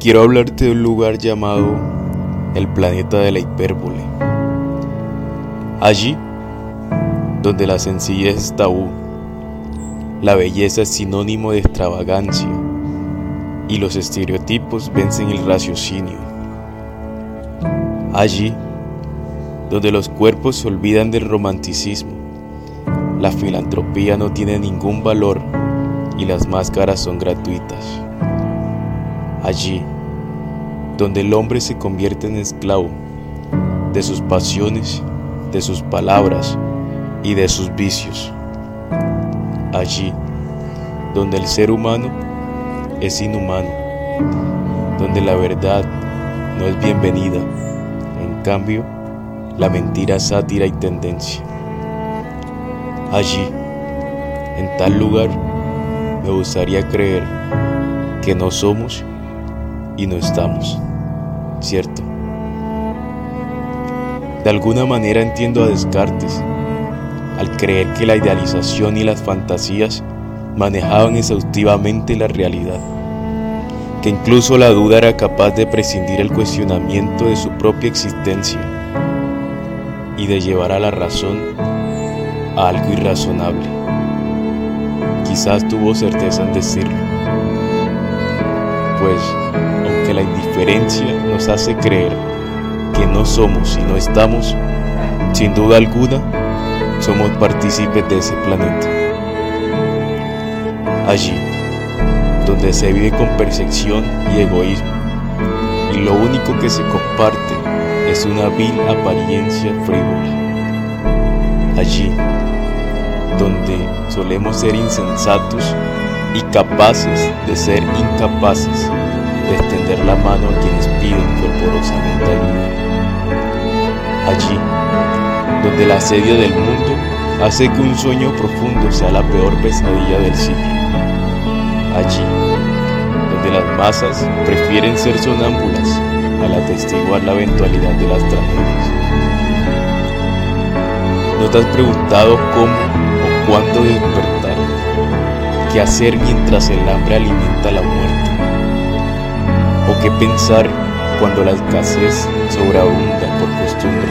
Quiero hablarte de un lugar llamado el planeta de la hipérbole. Allí, donde la sencillez es tabú, la belleza es sinónimo de extravagancia y los estereotipos vencen el raciocinio. Allí, donde los cuerpos se olvidan del romanticismo, la filantropía no tiene ningún valor y las máscaras son gratuitas allí donde el hombre se convierte en esclavo de sus pasiones, de sus palabras y de sus vicios. Allí donde el ser humano es inhumano, donde la verdad no es bienvenida, en cambio la mentira sátira y tendencia. Allí, en tal lugar, me gustaría creer que no somos y no estamos, ¿cierto? De alguna manera entiendo a Descartes al creer que la idealización y las fantasías manejaban exhaustivamente la realidad, que incluso la duda era capaz de prescindir el cuestionamiento de su propia existencia y de llevar a la razón a algo irrazonable. Quizás tuvo certeza en decirlo, pues aunque la indiferencia nos hace creer que no somos y no estamos, sin duda alguna somos partícipes de ese planeta. Allí, donde se vive con percepción y egoísmo, y lo único que se comparte es una vil apariencia frívola. Allí, donde solemos ser insensatos y capaces de ser incapaces de extender la mano a quienes piden fervorosamente ayuda. Allí, donde el asedio del mundo hace que un sueño profundo sea la peor pesadilla del siglo. Allí, donde las masas prefieren ser sonámbulas al atestiguar la eventualidad de las tragedias. ¿No te has preguntado cómo o cuándo despertar? ¿Qué hacer mientras el hambre alimenta la muerte? ¿O qué pensar cuando la escasez sobreabunda por costumbre?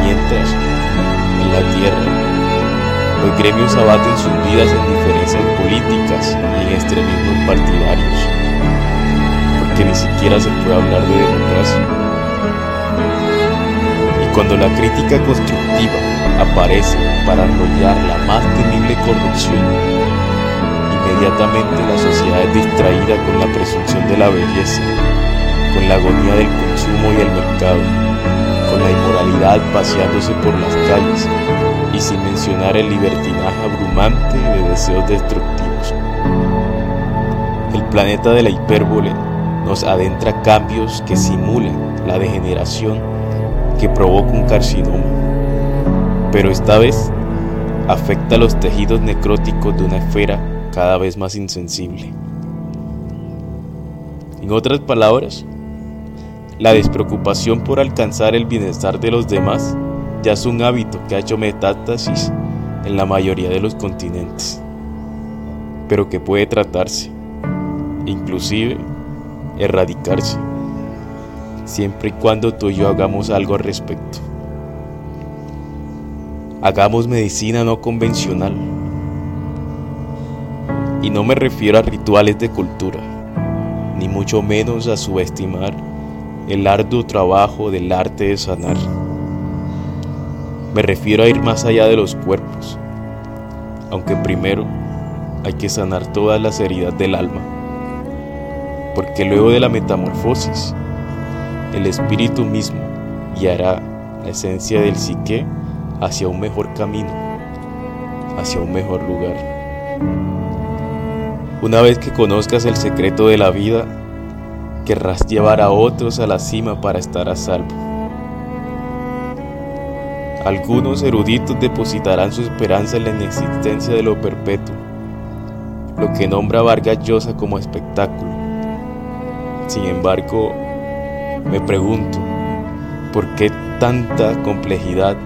Mientras, en la tierra, los gremios abaten sus vidas en diferencias políticas y en extremismos partidarios, porque ni siquiera se puede hablar de democracia. Y cuando la crítica constructiva aparece para arrollar la más temible corrupción, inmediatamente la sociedad es distraída con la presunción de la belleza, con la agonía del consumo y el mercado, con la inmoralidad paseándose por las calles y sin mencionar el libertinaje abrumante de deseos destructivos. El planeta de la hipérbole nos adentra cambios que simulan la degeneración que provoca un carcinoma, pero esta vez afecta los tejidos necróticos de una esfera cada vez más insensible. En otras palabras, la despreocupación por alcanzar el bienestar de los demás ya es un hábito que ha hecho metástasis en la mayoría de los continentes, pero que puede tratarse, inclusive erradicarse, siempre y cuando tú y yo hagamos algo al respecto. Hagamos medicina no convencional. Y no me refiero a rituales de cultura, ni mucho menos a subestimar el arduo trabajo del arte de sanar. Me refiero a ir más allá de los cuerpos, aunque primero hay que sanar todas las heridas del alma, porque luego de la metamorfosis, el espíritu mismo guiará la esencia del psique hacia un mejor camino, hacia un mejor lugar. Una vez que conozcas el secreto de la vida, querrás llevar a otros a la cima para estar a salvo. Algunos eruditos depositarán su esperanza en la inexistencia de lo perpetuo, lo que nombra Vargas Llosa como espectáculo. Sin embargo, me pregunto, ¿por qué tanta complejidad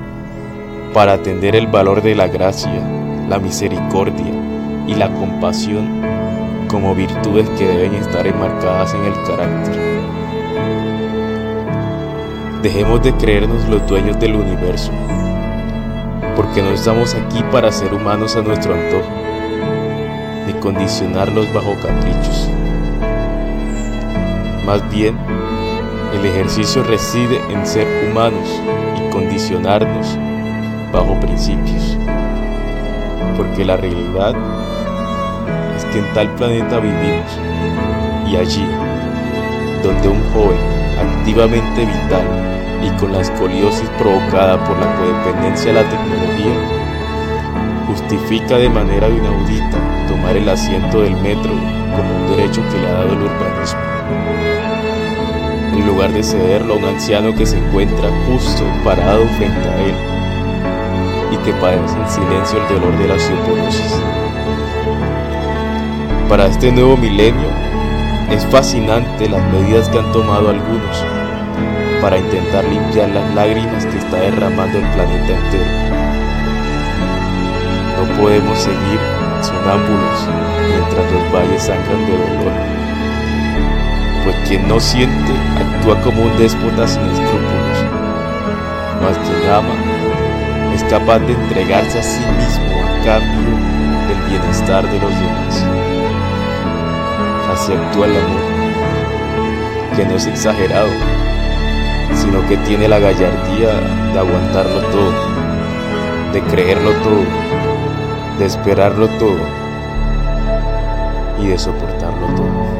para atender el valor de la gracia, la misericordia y la compasión como virtudes que deben estar enmarcadas en el carácter. Dejemos de creernos los dueños del universo, porque no estamos aquí para ser humanos a nuestro antojo, ni condicionarlos bajo caprichos. Más bien, el ejercicio reside en ser humanos y condicionarnos bajo principios, porque la realidad es que en tal planeta vivimos y allí, donde un joven activamente vital y con la escoliosis provocada por la codependencia de la tecnología, justifica de manera inaudita tomar el asiento del metro como un derecho que le ha dado el urbanismo, en lugar de cederlo a un anciano que se encuentra justo parado frente a él y que padece en silencio el dolor de la osteoporosis. Para este nuevo milenio, es fascinante las medidas que han tomado algunos para intentar limpiar las lágrimas que está derramando el planeta entero. No podemos seguir sonámbulos mientras los valles sangran de dolor, pues quien no siente actúa como un déspota sin escrúpulos, mas quien ama es capaz de entregarse a sí mismo a cambio del bienestar de los demás amor, que no es exagerado, sino que tiene la gallardía de aguantarlo todo, de creerlo todo, de esperarlo todo y de soportarlo todo.